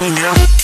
me now.